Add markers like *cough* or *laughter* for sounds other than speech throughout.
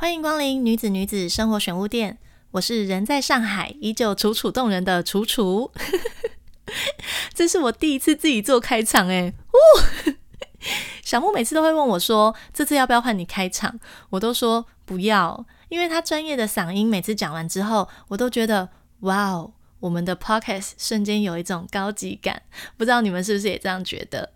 欢迎光临女子女子生活选物店，我是人在上海依旧楚楚动人的楚楚。*laughs* 这是我第一次自己做开场，哎，呜！*laughs* 小木每次都会问我说：“这次要不要换你开场？”我都说不要，因为他专业的嗓音，每次讲完之后，我都觉得哇哦，我们的 podcast 瞬间有一种高级感。不知道你们是不是也这样觉得？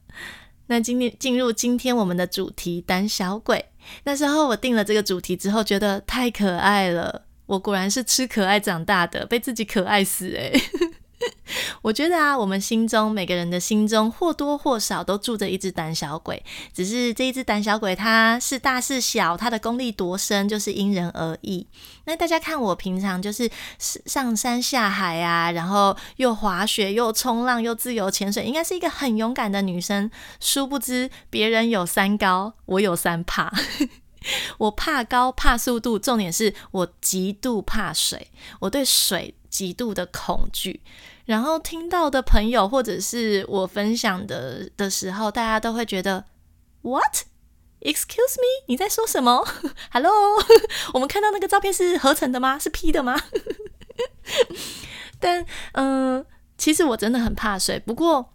那今天进入今天我们的主题——胆小鬼。那时候我定了这个主题之后，觉得太可爱了。我果然是吃可爱长大的，被自己可爱死诶。*laughs* 我觉得啊，我们心中每个人的心中或多或少都住着一只胆小鬼，只是这一只胆小鬼它是大是小，它的功力多深就是因人而异。那大家看我平常就是上山下海啊，然后又滑雪又冲浪又自由潜水，应该是一个很勇敢的女生。殊不知别人有三高，我有三怕。*laughs* 我怕高，怕速度，重点是我极度怕水，我对水极度的恐惧。然后听到的朋友或者是我分享的的时候，大家都会觉得 What? Excuse me? 你在说什么？*laughs* Hello? *laughs* 我们看到那个照片是合成的吗？是 P 的吗？*laughs* 但嗯，其实我真的很怕水。不过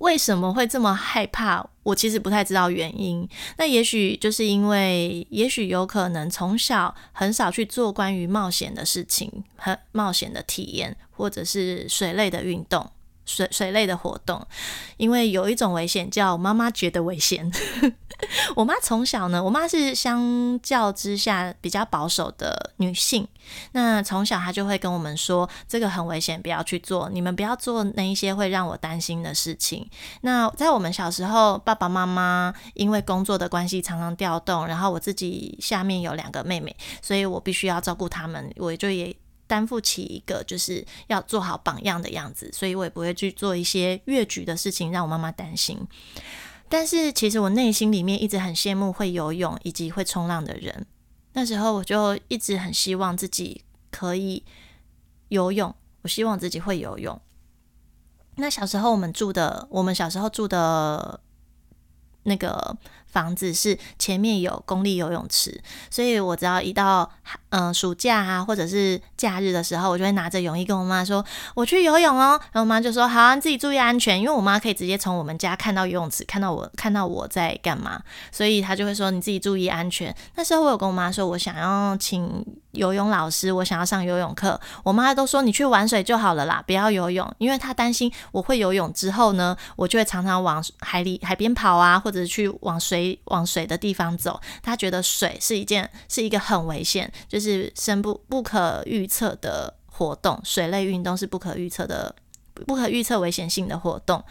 为什么会这么害怕？我其实不太知道原因。那也许就是因为，也许有可能从小很少去做关于冒险的事情很冒险的体验。或者是水类的运动，水水类的活动，因为有一种危险叫妈妈觉得危险。*laughs* 我妈从小呢，我妈是相较之下比较保守的女性，那从小她就会跟我们说，这个很危险，不要去做，你们不要做那一些会让我担心的事情。那在我们小时候，爸爸妈妈因为工作的关系常常调动，然后我自己下面有两个妹妹，所以我必须要照顾他们，我就也。担负起一个就是要做好榜样的样子，所以我也不会去做一些越矩的事情，让我妈妈担心。但是其实我内心里面一直很羡慕会游泳以及会冲浪的人。那时候我就一直很希望自己可以游泳，我希望自己会游泳。那小时候我们住的，我们小时候住的那个。房子是前面有公立游泳池，所以我只要一到嗯暑假啊或者是假日的时候，我就会拿着泳衣跟我妈说我去游泳哦。然后我妈就说好，啊你自己注意安全，因为我妈可以直接从我们家看到游泳池，看到我看到我在干嘛，所以她就会说你自己注意安全。那时候我有跟我妈说，我想要请游泳老师，我想要上游泳课，我妈都说你去玩水就好了啦，不要游泳，因为她担心我会游泳之后呢，我就会常常往海里海边跑啊，或者去往水。往水的地方走，他觉得水是一件是一个很危险，就是深不不可预测的活动。水类运动是不可预测的、不可预测危险性的活动，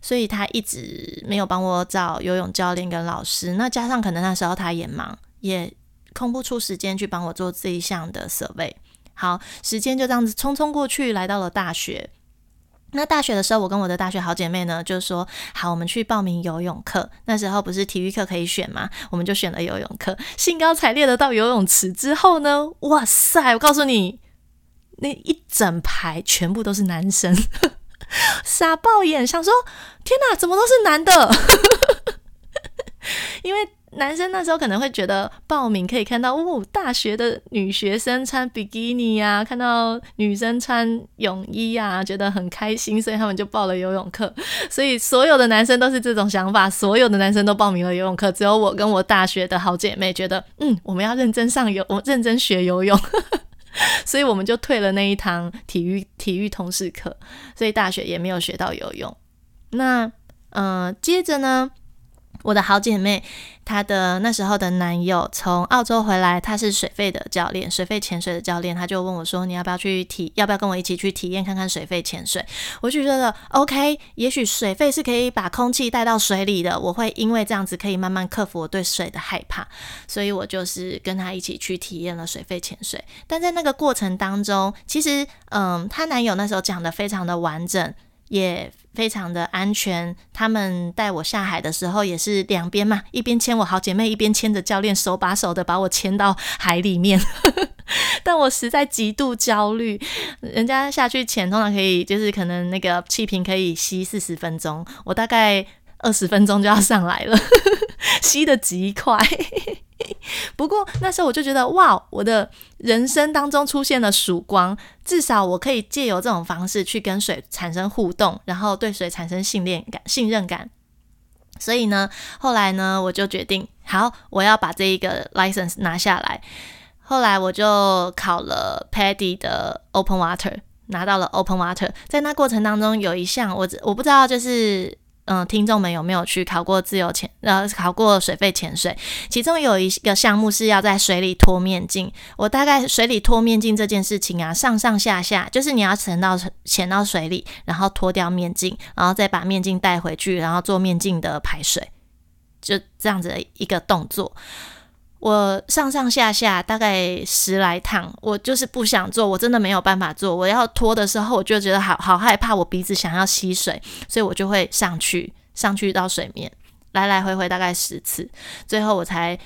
所以他一直没有帮我找游泳教练跟老师。那加上可能那时候他也忙，也空不出时间去帮我做这一项的设备。好，时间就这样子匆匆过去，来到了大学。那大学的时候，我跟我的大学好姐妹呢，就说好，我们去报名游泳课。那时候不是体育课可以选吗？我们就选了游泳课。兴高采烈的到游泳池之后呢，哇塞！我告诉你，那一整排全部都是男生，*laughs* 傻爆眼，想说天哪，怎么都是男的？*laughs* 因为。男生那时候可能会觉得报名可以看到哦，大学的女学生穿比基尼呀，看到女生穿泳衣呀，觉得很开心，所以他们就报了游泳课。所以所有的男生都是这种想法，所有的男生都报名了游泳课，只有我跟我大学的好姐妹觉得，嗯，我们要认真上游，我认真学游泳，*laughs* 所以我们就退了那一堂体育体育通识课，所以大学也没有学到游泳。那嗯，接着呢？我的好姐妹，她的那时候的男友从澳洲回来，他是水肺的教练，水肺潜水的教练，他就问我说：“你要不要去体？要不要跟我一起去体验看看水肺潜水？”我就觉得 OK，也许水肺是可以把空气带到水里的，我会因为这样子可以慢慢克服我对水的害怕，所以我就是跟他一起去体验了水肺潜水。但在那个过程当中，其实嗯，她男友那时候讲的非常的完整。也非常的安全。他们带我下海的时候，也是两边嘛，一边牵我好姐妹，一边牵着教练，手把手的把我牵到海里面。*laughs* 但我实在极度焦虑。人家下去前，通常可以就是可能那个气瓶可以吸四十分钟，我大概二十分钟就要上来了，*laughs* 吸的极快。*laughs* 不过那时候我就觉得，哇，我的人生当中出现了曙光，至少我可以借由这种方式去跟水产生互动，然后对水产生信任感、信任感。所以呢，后来呢，我就决定，好，我要把这一个 license 拿下来。后来我就考了 Paddy 的 Open Water，拿到了 Open Water。在那过程当中，有一项我我不知道，就是。嗯，听众们有没有去考过自由潜？呃，考过水肺潜水？其中有一个项目是要在水里脱面镜。我大概水里脱面镜这件事情啊，上上下下就是你要沉到潜到水里，然后脱掉面镜，然后再把面镜带回去，然后做面镜的排水，就这样子的一个动作。我上上下下大概十来趟，我就是不想做，我真的没有办法做。我要拖的时候，我就觉得好好害怕，我鼻子想要吸水，所以我就会上去，上去到水面，来来回回大概十次，最后我才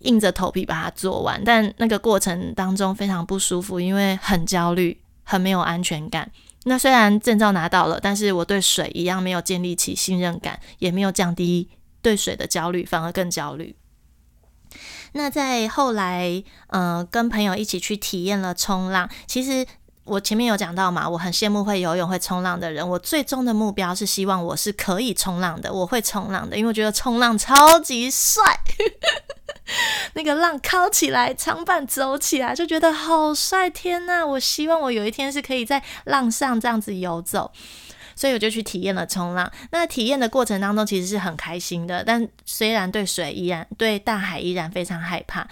硬着头皮把它做完。但那个过程当中非常不舒服，因为很焦虑，很没有安全感。那虽然证照拿到了，但是我对水一样没有建立起信任感，也没有降低对水的焦虑，反而更焦虑。那在后来，呃，跟朋友一起去体验了冲浪。其实我前面有讲到嘛，我很羡慕会游泳、会冲浪的人。我最终的目标是希望我是可以冲浪的，我会冲浪的，因为我觉得冲浪超级帅。*laughs* 那个浪靠起来，长板走起来，就觉得好帅！天呐，我希望我有一天是可以在浪上这样子游走。所以我就去体验了冲浪。那体验的过程当中其实是很开心的，但虽然对水依然对大海依然非常害怕。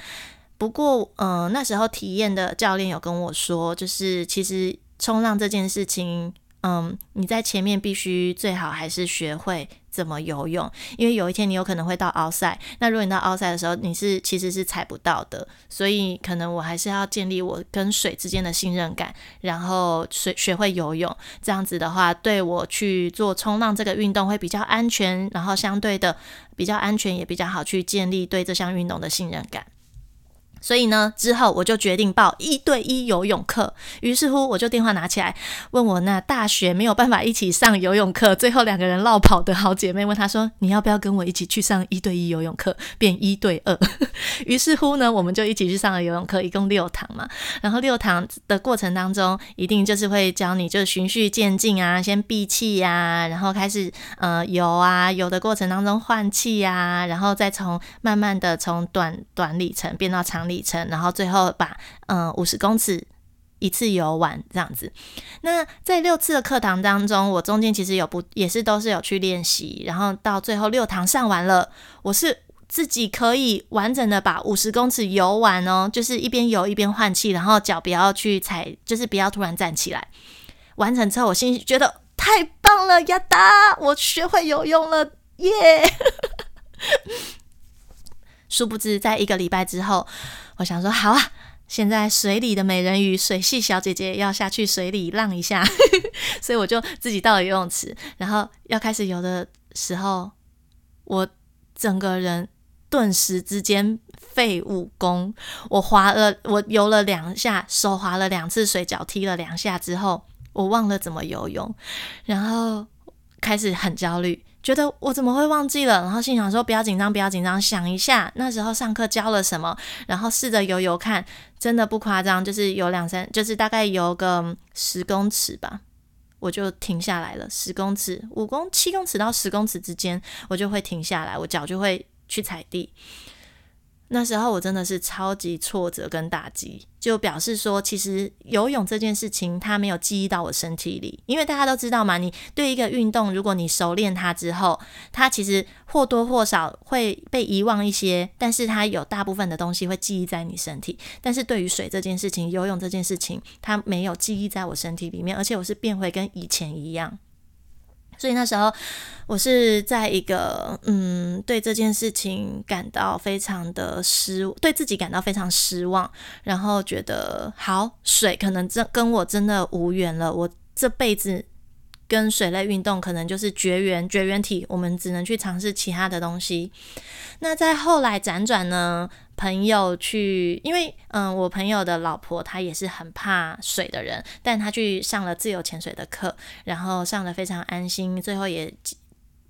不过，嗯，那时候体验的教练有跟我说，就是其实冲浪这件事情。嗯，你在前面必须最好还是学会怎么游泳，因为有一天你有可能会到奥赛。那如果你到奥赛的时候，你是其实是踩不到的，所以可能我还是要建立我跟水之间的信任感，然后学学会游泳。这样子的话，对我去做冲浪这个运动会比较安全，然后相对的比较安全，也比较好去建立对这项运动的信任感。所以呢，之后我就决定报一对一游泳课。于是乎，我就电话拿起来问我那大学没有办法一起上游泳课，最后两个人落跑的好姐妹，问她说：“你要不要跟我一起去上一对一游泳课，变一对二？” *laughs* 于是乎呢，我们就一起去上了游泳课，一共六堂嘛。然后六堂的过程当中，一定就是会教你就是循序渐进啊，先闭气呀，然后开始呃游啊，游的过程当中换气呀，然后再从慢慢的从短短里程变到长。里程，然后最后把嗯五十公尺一次游完这样子。那在六次的课堂当中，我中间其实有不也是都是有去练习，然后到最后六堂上完了，我是自己可以完整的把五十公尺游完哦，就是一边游一边换气，然后脚不要去踩，就是不要突然站起来。完成之后，我心里觉得太棒了，亚达，我学会游泳了，耶！*laughs* 殊不知，在一个礼拜之后，我想说好啊，现在水里的美人鱼水系小姐姐要下去水里浪一下，*laughs* 所以我就自己到了游泳池，然后要开始游的时候，我整个人顿时之间废武功，我滑了，我游了两下，手滑了两次水，脚踢了两下之后，我忘了怎么游泳，然后开始很焦虑。觉得我怎么会忘记了？然后心想说不要紧张，不要紧张，想一下那时候上课教了什么，然后试着游游看，真的不夸张，就是游两三，就是大概游个十公尺吧，我就停下来了。十公尺、五公、七公尺到十公尺之间，我就会停下来，我脚就会去踩地。那时候我真的是超级挫折跟打击，就表示说，其实游泳这件事情它没有记忆到我身体里，因为大家都知道嘛，你对一个运动，如果你熟练它之后，它其实或多或少会被遗忘一些，但是它有大部分的东西会记忆在你身体。但是对于水这件事情，游泳这件事情，它没有记忆在我身体里面，而且我是变回跟以前一样。所以那时候，我是在一个嗯，对这件事情感到非常的失，对自己感到非常失望，然后觉得好水可能真跟我真的无缘了，我这辈子跟水类运动可能就是绝缘绝缘体，我们只能去尝试其他的东西。那在后来辗转呢？朋友去，因为嗯，我朋友的老婆她也是很怕水的人，但她去上了自由潜水的课，然后上的非常安心，最后也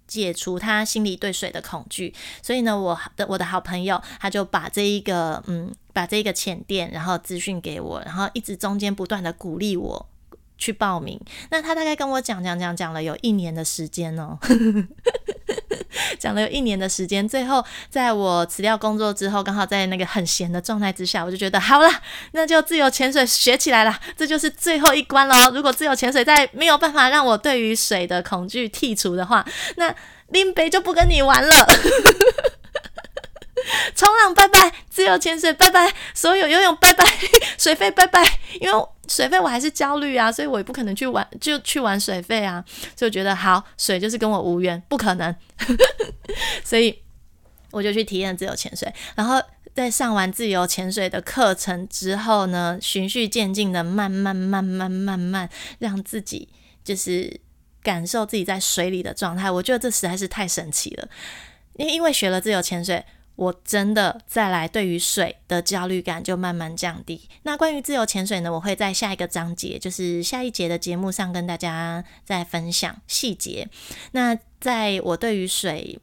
解除他心里对水的恐惧。所以呢，我的我的好朋友他就把这一个嗯，把这一个浅店，然后资讯给我，然后一直中间不断的鼓励我去报名。那他大概跟我讲讲讲讲了有一年的时间哦。*laughs* 讲了有一年的时间，最后在我辞掉工作之后，刚好在那个很闲的状态之下，我就觉得好了，那就自由潜水学起来了，这就是最后一关喽。如果自由潜水再没有办法让我对于水的恐惧剔除的话，那林北就不跟你玩了。*laughs* 冲浪拜拜，自由潜水拜拜，所有游泳拜拜，水费拜拜，因为水费我还是焦虑啊，所以我也不可能去玩，就去玩水费啊，所以我觉得好，水就是跟我无缘，不可能，*laughs* 所以我就去体验自由潜水，然后在上完自由潜水的课程之后呢，循序渐进的慢慢慢慢慢慢让自己就是感受自己在水里的状态，我觉得这实在是太神奇了，因因为学了自由潜水。我真的再来，对于水的焦虑感就慢慢降低。那关于自由潜水呢？我会在下一个章节，就是下一节的节目上跟大家再分享细节。那在我对于水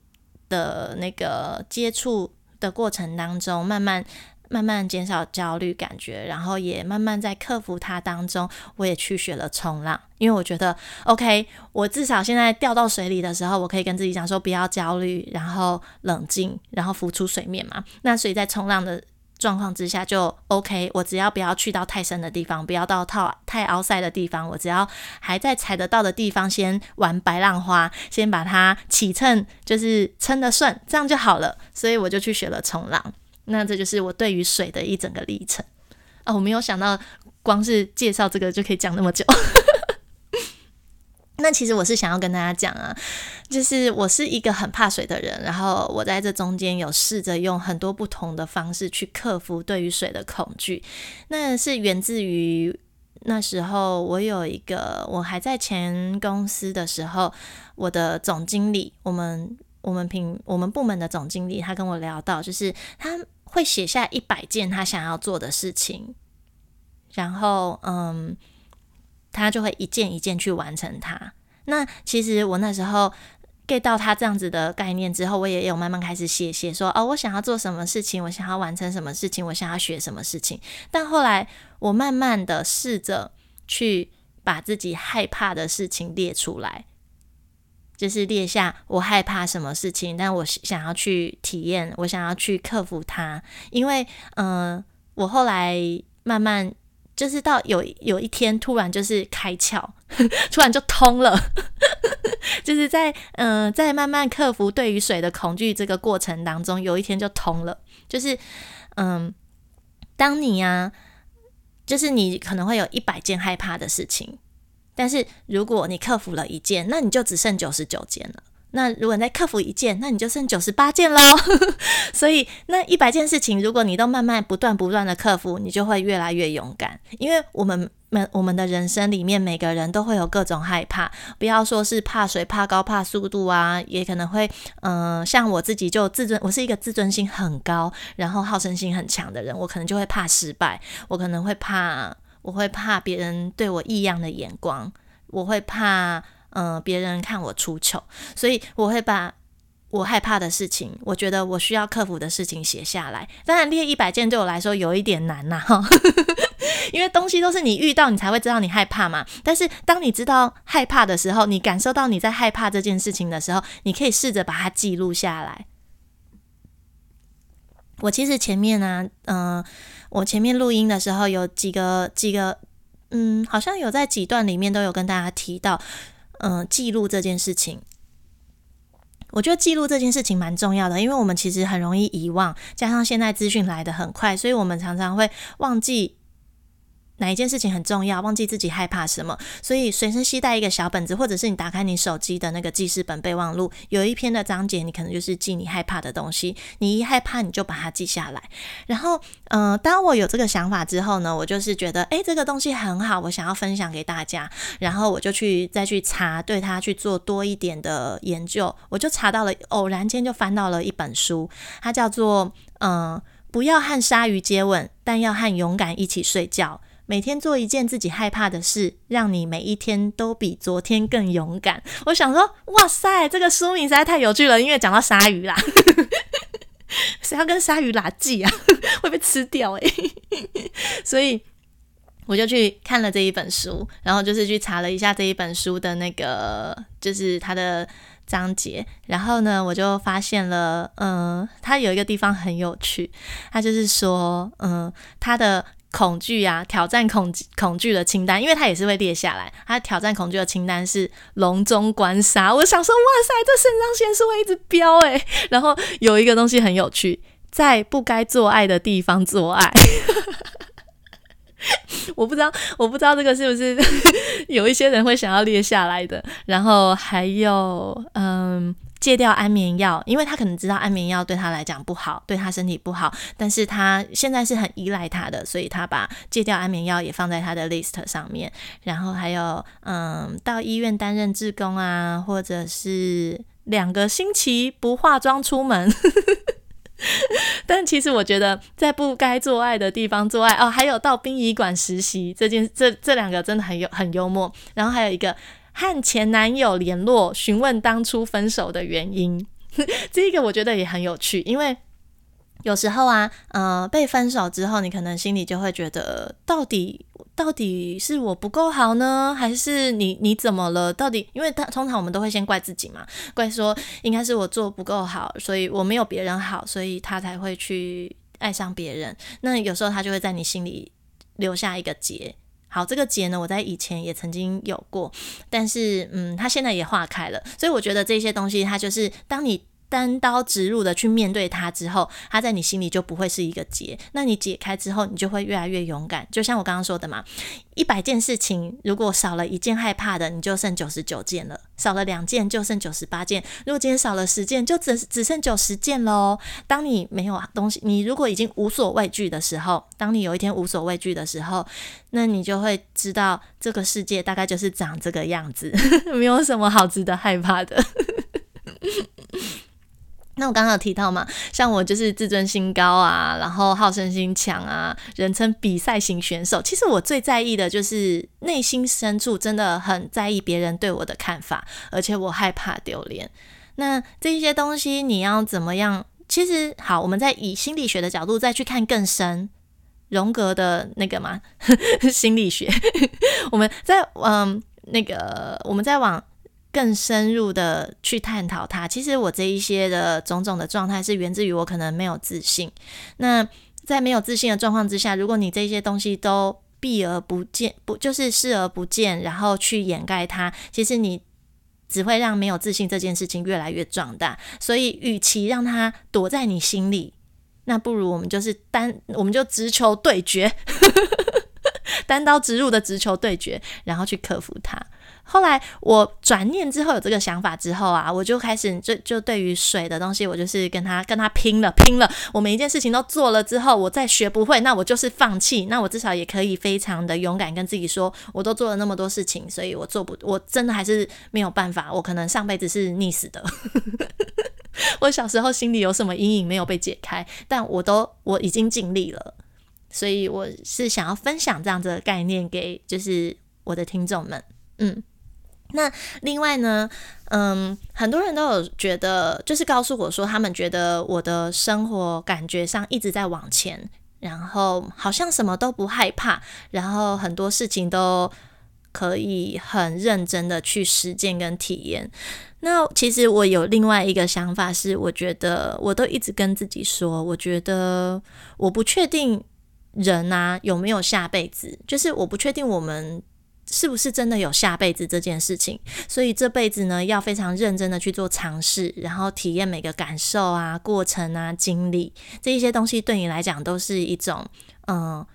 的那个接触的过程当中，慢慢。慢慢减少焦虑感觉，然后也慢慢在克服它当中，我也去学了冲浪，因为我觉得 OK，我至少现在掉到水里的时候，我可以跟自己讲说不要焦虑，然后冷静，然后浮出水面嘛。那所以在冲浪的状况之下就 OK，我只要不要去到太深的地方，不要到太太凹塞的地方，我只要还在踩得到的地方，先玩白浪花，先把它起蹭，就是撑得顺，这样就好了。所以我就去学了冲浪。那这就是我对于水的一整个历程啊！我没有想到，光是介绍这个就可以讲那么久。*laughs* 那其实我是想要跟大家讲啊，就是我是一个很怕水的人，然后我在这中间有试着用很多不同的方式去克服对于水的恐惧。那是源自于那时候我有一个，我还在前公司的时候，我的总经理，我们我们平我们部门的总经理，他跟我聊到，就是他。会写下一百件他想要做的事情，然后嗯，他就会一件一件去完成它。那其实我那时候 get 到他这样子的概念之后，我也有慢慢开始写写说哦，我想要做什么事情，我想要完成什么事情，我想要学什么事情。但后来我慢慢的试着去把自己害怕的事情列出来。就是列下我害怕什么事情，但我想要去体验，我想要去克服它。因为，嗯，我后来慢慢就是到有有一天突然就是开窍，*laughs* 突然就通了。*laughs* 就是在嗯，在慢慢克服对于水的恐惧这个过程当中，有一天就通了。就是嗯，当你呀，就是你可能会有一百件害怕的事情。但是如果你克服了一件，那你就只剩九十九件了。那如果你再克服一件，那你就剩九十八件喽。*laughs* 所以那一百件事情，如果你都慢慢不断不断的克服，你就会越来越勇敢。因为我们们我们的人生里面，每个人都会有各种害怕，不要说是怕水、怕高、怕速度啊，也可能会嗯，像我自己就自尊，我是一个自尊心很高，然后好胜心很强的人，我可能就会怕失败，我可能会怕。我会怕别人对我异样的眼光，我会怕嗯别人看我出糗，所以我会把我害怕的事情，我觉得我需要克服的事情写下来。当然列一百件对我来说有一点难呐，*laughs* 哈，因为东西都是你遇到你才会知道你害怕嘛。但是当你知道害怕的时候，你感受到你在害怕这件事情的时候，你可以试着把它记录下来。我其实前面呢，嗯。我前面录音的时候有几个几个，嗯，好像有在几段里面都有跟大家提到，嗯，记录这件事情。我觉得记录这件事情蛮重要的，因为我们其实很容易遗忘，加上现在资讯来的很快，所以我们常常会忘记。哪一件事情很重要？忘记自己害怕什么，所以随身携带一个小本子，或者是你打开你手机的那个记事本备忘录，有一篇的章节，你可能就是记你害怕的东西。你一害怕，你就把它记下来。然后，嗯，当我有这个想法之后呢，我就是觉得，诶，这个东西很好，我想要分享给大家。然后我就去再去查，对它去做多一点的研究。我就查到了，偶然间就翻到了一本书，它叫做《嗯，不要和鲨鱼接吻，但要和勇敢一起睡觉》。每天做一件自己害怕的事，让你每一天都比昨天更勇敢。我想说，哇塞，这个书名实在太有趣了，因为讲到鲨鱼啦，*laughs* 谁要跟鲨鱼拉锯啊？*laughs* 会被吃掉诶。*laughs* 所以我就去看了这一本书，然后就是去查了一下这一本书的那个，就是它的。章节，然后呢，我就发现了，嗯，他有一个地方很有趣，他就是说，嗯，他的恐惧啊，挑战恐恐惧的清单，因为他也是会列下来，他挑战恐惧的清单是笼中观杀。我想说，哇塞，这肾上腺素会一直飙诶。*laughs* 然后有一个东西很有趣，在不该做爱的地方做爱。*laughs* 我不知道，我不知道这个是不是 *laughs* 有一些人会想要列下来的。然后还有，嗯，戒掉安眠药，因为他可能知道安眠药对他来讲不好，对他身体不好，但是他现在是很依赖他的，所以他把戒掉安眠药也放在他的 list 上面。然后还有，嗯，到医院担任志工啊，或者是两个星期不化妆出门。*laughs* 但其实我觉得，在不该做爱的地方做爱哦，还有到殡仪馆实习这件，这这两个真的很有很幽默。然后还有一个和前男友联络，询问当初分手的原因，*laughs* 这个我觉得也很有趣，因为。有时候啊，呃，被分手之后，你可能心里就会觉得，到底到底是我不够好呢，还是你你怎么了？到底，因为他通常我们都会先怪自己嘛，怪说应该是我做不够好，所以我没有别人好，所以他才会去爱上别人。那有时候他就会在你心里留下一个结。好，这个结呢，我在以前也曾经有过，但是嗯，它现在也化开了。所以我觉得这些东西，它就是当你。单刀直入的去面对它之后，它在你心里就不会是一个结。那你解开之后，你就会越来越勇敢。就像我刚刚说的嘛，一百件事情，如果少了一件害怕的，你就剩九十九件了；少了两件，就剩九十八件。如果今天少了十件，就只只剩九十件喽。当你没有东西，你如果已经无所畏惧的时候，当你有一天无所畏惧的时候，那你就会知道这个世界大概就是长这个样子，*laughs* 没有什么好值得害怕的。*laughs* 那我刚刚有提到嘛，像我就是自尊心高啊，然后好胜心强啊，人称比赛型选手。其实我最在意的就是内心深处真的很在意别人对我的看法，而且我害怕丢脸。那这些东西你要怎么样？其实好，我们再以心理学的角度再去看更深，荣格的那个嘛 *laughs* 心理学，*laughs* 我们在嗯那个我们在往。更深入的去探讨它，其实我这一些的种种的状态是源自于我可能没有自信。那在没有自信的状况之下，如果你这些东西都避而不见，不就是视而不见，然后去掩盖它，其实你只会让没有自信这件事情越来越壮大。所以，与其让它躲在你心里，那不如我们就是单，我们就直球对决，*laughs* 单刀直入的直球对决，然后去克服它。后来我转念之后有这个想法之后啊，我就开始就就对于水的东西，我就是跟他跟他拼了拼了。我每一件事情都做了之后，我再学不会，那我就是放弃。那我至少也可以非常的勇敢跟自己说，我都做了那么多事情，所以我做不，我真的还是没有办法。我可能上辈子是溺死的。我小时候心里有什么阴影没有被解开，但我都我已经尽力了，所以我是想要分享这样子的概念给就是我的听众们，嗯。那另外呢，嗯，很多人都有觉得，就是告诉我说，他们觉得我的生活感觉上一直在往前，然后好像什么都不害怕，然后很多事情都可以很认真的去实践跟体验。那其实我有另外一个想法是，我觉得我都一直跟自己说，我觉得我不确定人啊有没有下辈子，就是我不确定我们。是不是真的有下辈子这件事情？所以这辈子呢，要非常认真的去做尝试，然后体验每个感受啊、过程啊、经历这一些东西，对你来讲都是一种，嗯，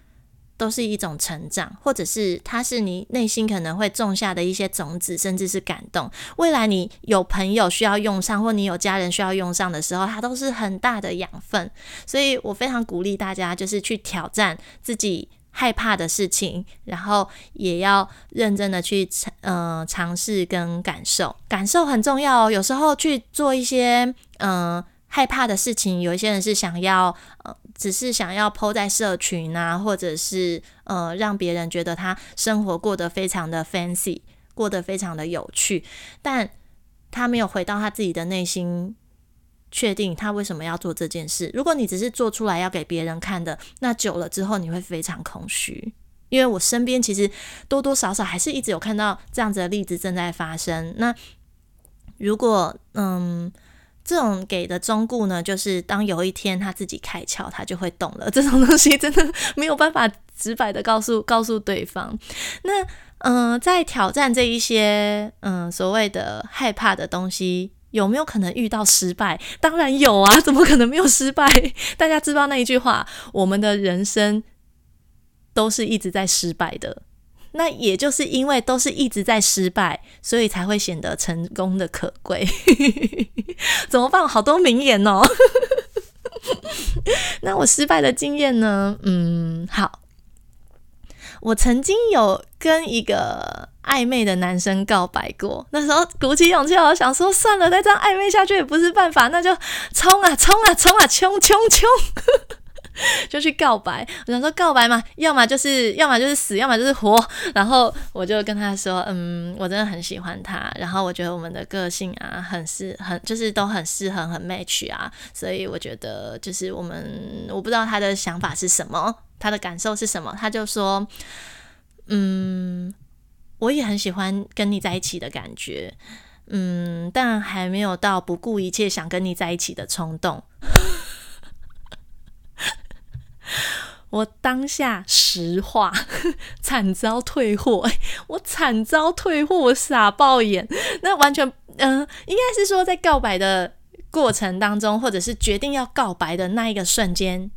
都是一种成长，或者是它是你内心可能会种下的一些种子，甚至是感动。未来你有朋友需要用上，或你有家人需要用上的时候，它都是很大的养分。所以我非常鼓励大家，就是去挑战自己。害怕的事情，然后也要认真的去尝，呃，尝试跟感受，感受很重要哦。有时候去做一些，嗯，害怕的事情，有一些人是想要，呃，只是想要抛在社群啊，或者是呃让别人觉得他生活过得非常的 fancy，过得非常的有趣，但他没有回到他自己的内心，确定他为什么要做这件事。如果你只是做出来要给别人看的，那久了之后你会非常空虚。因为我身边其实多多少少还是一直有看到这样子的例子正在发生。那如果嗯。这种给的忠固呢，就是当有一天他自己开窍，他就会懂了。这种东西真的 *laughs* 没有办法直白的告诉告诉对方。那嗯，在挑战这一些嗯所谓的害怕的东西，有没有可能遇到失败？当然有啊，*laughs* 怎么可能没有失败？*laughs* 大家知道那一句话，我们的人生都是一直在失败的。那也就是因为都是一直在失败，所以才会显得成功的可贵。*laughs* 怎么办？好多名言哦。那我失败的经验呢？嗯，好，我曾经有跟一个暧昧的男生告白过。那时候鼓起勇气，我想说，算了，再这样暧昧下去也不是办法，那就冲啊，冲啊，冲 *laughs* 啊，冲冲冲！就去告白，我想说告白嘛，要么就是要么就是死，要么就是活。然后我就跟他说，嗯，我真的很喜欢他，然后我觉得我们的个性啊，很适，很就是都很适合，很 match 啊。所以我觉得就是我们，我不知道他的想法是什么，他的感受是什么。他就说，嗯，我也很喜欢跟你在一起的感觉，嗯，但还没有到不顾一切想跟你在一起的冲动。*laughs* 我当下实话，*laughs* 惨遭退货，我惨遭退货，我傻爆眼。那完全，嗯，应该是说在告白的过程当中，或者是决定要告白的那一个瞬间，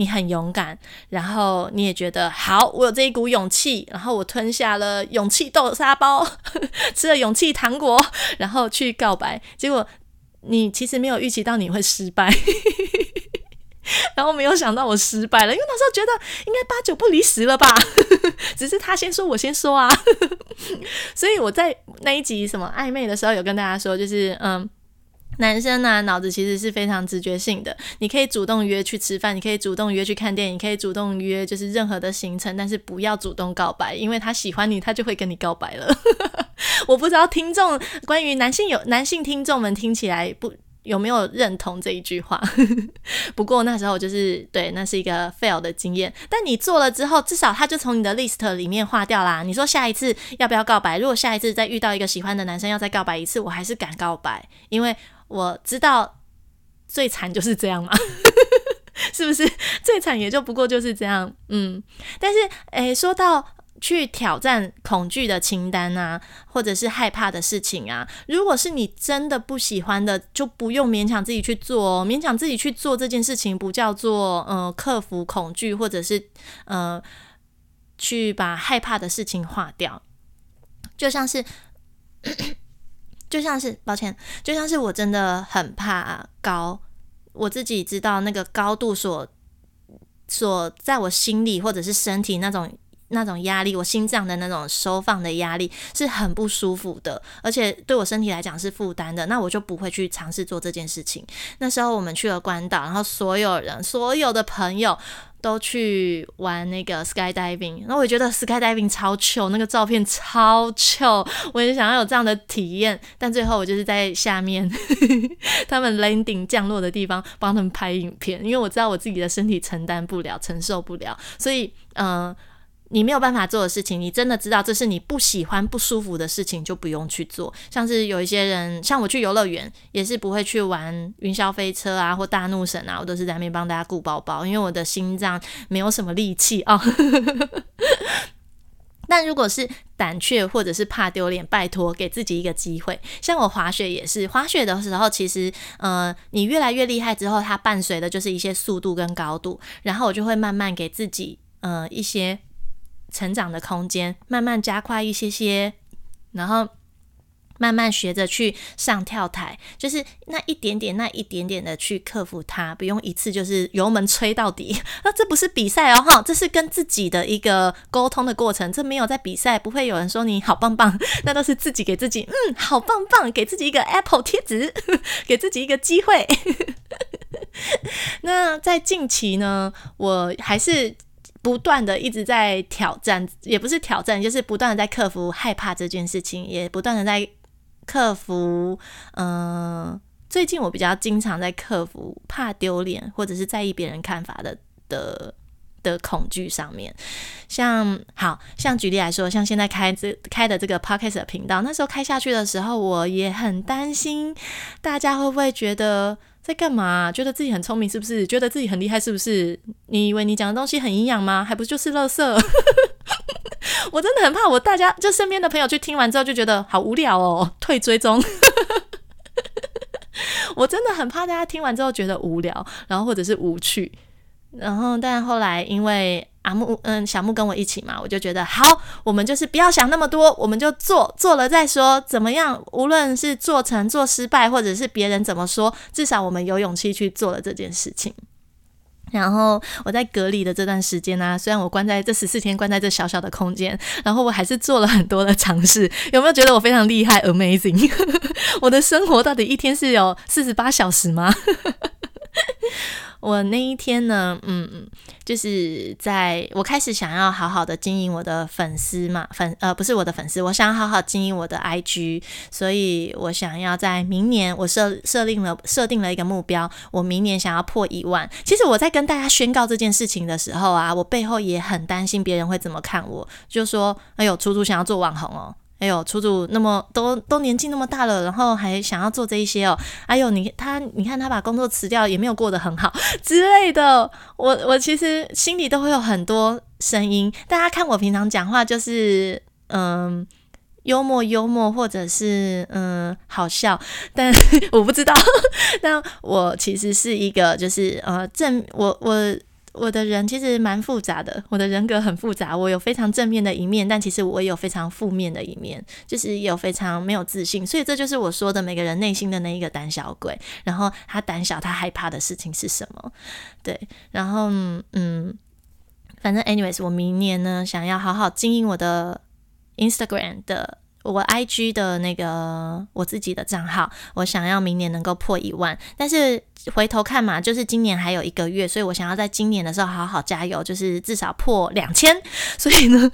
你很勇敢，然后你也觉得好，我有这一股勇气，然后我吞下了勇气豆沙包，*laughs* 吃了勇气糖果，然后去告白。结果你其实没有预期到你会失败。*laughs* 然后没有想到我失败了，因为那时候觉得应该八九不离十了吧，*laughs* 只是他先说，我先说啊。所以我在那一集什么暧昧的时候，有跟大家说，就是嗯，男生呢脑子其实是非常直觉性的，你可以主动约去吃饭，你可以主动约去看电影，可以主动约就是任何的行程，但是不要主动告白，因为他喜欢你，他就会跟你告白了。我不知道听众关于男性有男性听众们听起来不。有没有认同这一句话？不过那时候就是对，那是一个 fail 的经验。但你做了之后，至少他就从你的 list 里面划掉啦。你说下一次要不要告白？如果下一次再遇到一个喜欢的男生要再告白一次，我还是敢告白，因为我知道最惨就是这样嘛，*laughs* 是不是？最惨也就不过就是这样。嗯，但是诶，说到。去挑战恐惧的清单啊，或者是害怕的事情啊。如果是你真的不喜欢的，就不用勉强自己去做。哦勉强自己去做这件事情，不叫做呃克服恐惧，或者是呃去把害怕的事情化掉。就像是，就像是，抱歉，就像是我真的很怕高，我自己知道那个高度所所在我心里或者是身体那种。那种压力，我心脏的那种收放的压力是很不舒服的，而且对我身体来讲是负担的。那我就不会去尝试做这件事情。那时候我们去了关岛，然后所有人、所有的朋友都去玩那个 skydiving。那我觉得 skydiving 超糗，那个照片超糗，我也想要有这样的体验。但最后我就是在下面 *laughs* 他们 landing 降落的地方帮他们拍影片，因为我知道我自己的身体承担不了、承受不了，所以嗯。你没有办法做的事情，你真的知道这是你不喜欢、不舒服的事情，就不用去做。像是有一些人，像我去游乐园，也是不会去玩云霄飞车啊，或大怒神啊，我都是在那边帮大家顾包包，因为我的心脏没有什么力气啊。*laughs* 但如果是胆怯或者是怕丢脸，拜托给自己一个机会。像我滑雪也是，滑雪的时候，其实呃，你越来越厉害之后，它伴随的就是一些速度跟高度，然后我就会慢慢给自己呃一些。成长的空间，慢慢加快一些些，然后慢慢学着去上跳台，就是那一点点、那一点点的去克服它，不用一次就是油门吹到底。那 *laughs* 这不是比赛哦，哈，这是跟自己的一个沟通的过程。这没有在比赛，不会有人说你好棒棒，*laughs* 那都是自己给自己，嗯，好棒棒，给自己一个 Apple 贴纸，*laughs* 给自己一个机会。那在近期呢，我还是不断的一直在挑战，也不是挑战，就是不断的在克服害怕这件事情，也不断的在克服。嗯，最近我比较经常在克服怕丢脸或者是在意别人看法的的。的恐惧上面，像好像举例来说，像现在开这开的这个 podcast 频道，那时候开下去的时候，我也很担心大家会不会觉得在干嘛？觉得自己很聪明是不是？觉得自己很厉害是不是？你以为你讲的东西很营养吗？还不就是垃圾？*laughs* 我真的很怕，我大家就身边的朋友去听完之后就觉得好无聊哦，退追踪。*laughs* 我真的很怕大家听完之后觉得无聊，然后或者是无趣。然后，但后来因为阿木，嗯，小木跟我一起嘛，我就觉得好，我们就是不要想那么多，我们就做，做了再说，怎么样？无论是做成、做失败，或者是别人怎么说，至少我们有勇气去做了这件事情。然后我在隔离的这段时间呢，虽然我关在这十四天，关在这小小的空间，然后我还是做了很多的尝试。有没有觉得我非常厉害？Amazing！*laughs* 我的生活到底一天是有四十八小时吗？我那一天呢，嗯，就是在我开始想要好好的经营我的粉丝嘛，粉呃不是我的粉丝，我想要好好经营我的 IG，所以我想要在明年，我设设定了设定了一个目标，我明年想要破一万。其实我在跟大家宣告这件事情的时候啊，我背后也很担心别人会怎么看我，就说，哎呦，楚楚想要做网红哦。哎呦，楚楚那么都都年纪那么大了，然后还想要做这一些哦。哎呦，你他你看他把工作辞掉，也没有过得很好 *laughs* 之类的。我我其实心里都会有很多声音。大家看我平常讲话就是嗯幽默幽默，或者是嗯好笑，但 *laughs* 我不知道。*laughs* 那我其实是一个就是呃正我我。我的人其实蛮复杂的，我的人格很复杂。我有非常正面的一面，但其实我也有非常负面的一面，就是有非常没有自信。所以这就是我说的每个人内心的那一个胆小鬼。然后他胆小，他害怕的事情是什么？对，然后嗯，反正 anyways，我明年呢想要好好经营我的 Instagram 的。我 IG 的那个我自己的账号，我想要明年能够破一万，但是回头看嘛，就是今年还有一个月，所以我想要在今年的时候好好加油，就是至少破两千。*laughs* 所以呢，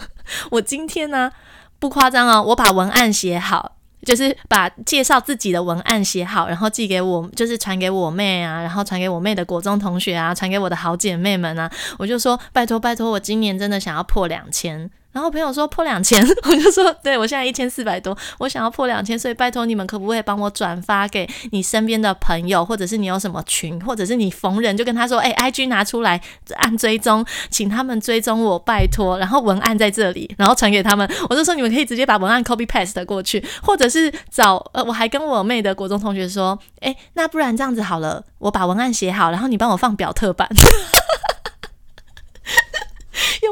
我今天呢不夸张哦，我把文案写好，就是把介绍自己的文案写好，然后寄给我，就是传给我妹啊，然后传给我妹的国中同学啊，传给我的好姐妹们啊，我就说拜托拜托，我今年真的想要破两千。然后朋友说破两千，*laughs* 我就说对我现在一千四百多，我想要破两千，所以拜托你们可不可以帮我转发给你身边的朋友，或者是你有什么群，或者是你逢人就跟他说，哎，IG 拿出来按追踪，请他们追踪我，拜托。然后文案在这里，然后传给他们，我就说你们可以直接把文案 copy paste 过去，或者是找呃，我还跟我妹的国中同学说，哎，那不然这样子好了，我把文案写好，然后你帮我放表特版。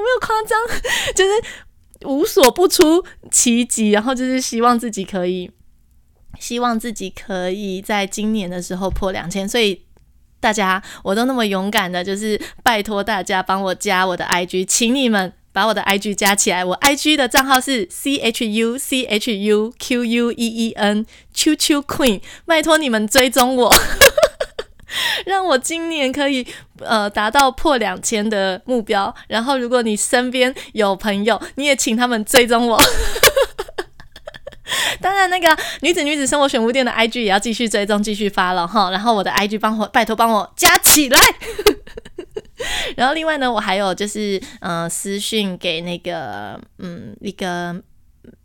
没有夸张？就是无所不出奇迹，然后就是希望自己可以，希望自己可以在今年的时候破两千。所以大家，我都那么勇敢的，就是拜托大家帮我加我的 IG，请你们把我的 IG 加起来。我 IG 的账号是 C H U C H U Q U E E N Q Q Queen，拜托你们追踪我。*laughs* 让我今年可以呃达到破两千的目标。然后，如果你身边有朋友，你也请他们追踪我。*laughs* 当然，那个女子女子生活选物店的 IG 也要继续追踪，继续发了哈。然后我的 IG 帮我拜托帮我加起来。*laughs* 然后另外呢，我还有就是呃私讯给那个嗯一个。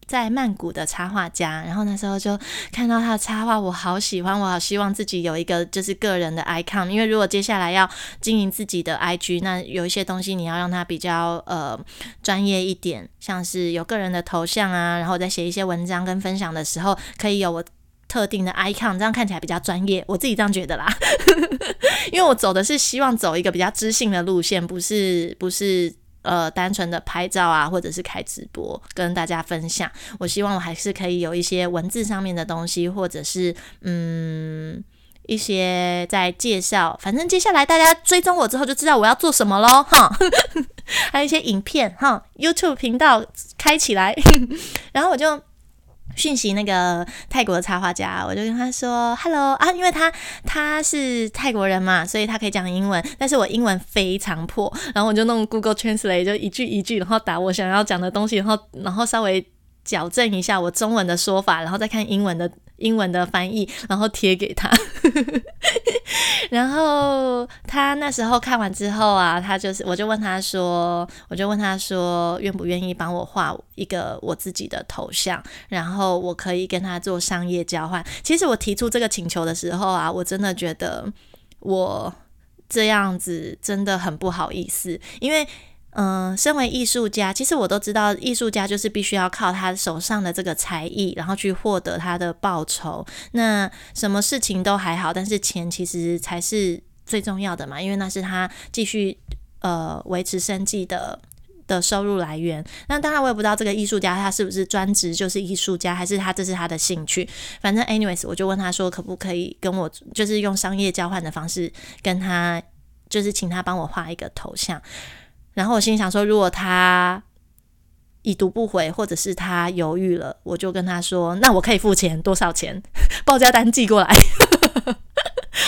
在曼谷的插画家，然后那时候就看到他的插画，我好喜欢，我好希望自己有一个就是个人的 icon，因为如果接下来要经营自己的 IG，那有一些东西你要让它比较呃专业一点，像是有个人的头像啊，然后在写一些文章跟分享的时候，可以有我特定的 icon，这样看起来比较专业，我自己这样觉得啦，*laughs* 因为我走的是希望走一个比较知性的路线，不是不是。呃，单纯的拍照啊，或者是开直播跟大家分享。我希望我还是可以有一些文字上面的东西，或者是嗯一些在介绍。反正接下来大家追踪我之后就知道我要做什么喽，哈。*laughs* 还有一些影片哈，YouTube 频道开起来，然后我就。讯息那个泰国的插画家，我就跟他说 “hello” 啊，因为他他是泰国人嘛，所以他可以讲英文，但是我英文非常破，然后我就弄 Google Translate，就一句一句，然后打我想要讲的东西，然后然后稍微矫正一下我中文的说法，然后再看英文的。英文的翻译，然后贴给他，*laughs* 然后他那时候看完之后啊，他就是，我就问他说，我就问他说，愿不愿意帮我画一个我自己的头像，然后我可以跟他做商业交换。其实我提出这个请求的时候啊，我真的觉得我这样子真的很不好意思，因为。嗯，身为艺术家，其实我都知道，艺术家就是必须要靠他手上的这个才艺，然后去获得他的报酬。那什么事情都还好，但是钱其实才是最重要的嘛，因为那是他继续呃维持生计的的收入来源。那当然，我也不知道这个艺术家他是不是专职就是艺术家，还是他这是他的兴趣。反正，anyways，我就问他说，可不可以跟我就是用商业交换的方式跟他，就是请他帮我画一个头像。然后我心想说，如果他已读不回，或者是他犹豫了，我就跟他说：“那我可以付钱，多少钱？报价单寄过来。*laughs* ”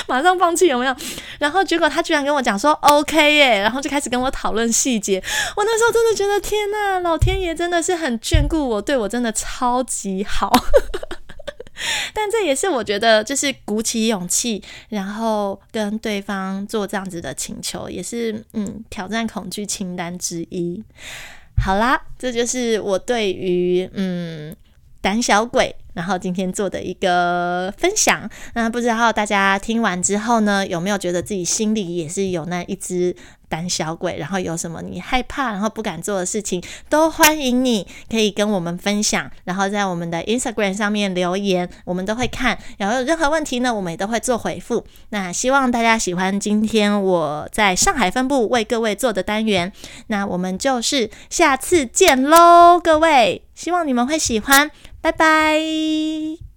马上放弃有没有？然后结果他居然跟我讲说 “OK 耶”，然后就开始跟我讨论细节。我那时候真的觉得天呐，老天爷真的是很眷顾我，对我真的超级好。*laughs* 但这也是我觉得，就是鼓起勇气，然后跟对方做这样子的请求，也是嗯挑战恐惧清单之一。好啦，这就是我对于嗯胆小鬼，然后今天做的一个分享。那不知道大家听完之后呢，有没有觉得自己心里也是有那一只？胆小鬼，然后有什么你害怕，然后不敢做的事情，都欢迎你可以跟我们分享，然后在我们的 Instagram 上面留言，我们都会看。然后有任何问题呢，我们也都会做回复。那希望大家喜欢今天我在上海分部为各位做的单元。那我们就是下次见喽，各位，希望你们会喜欢，拜拜。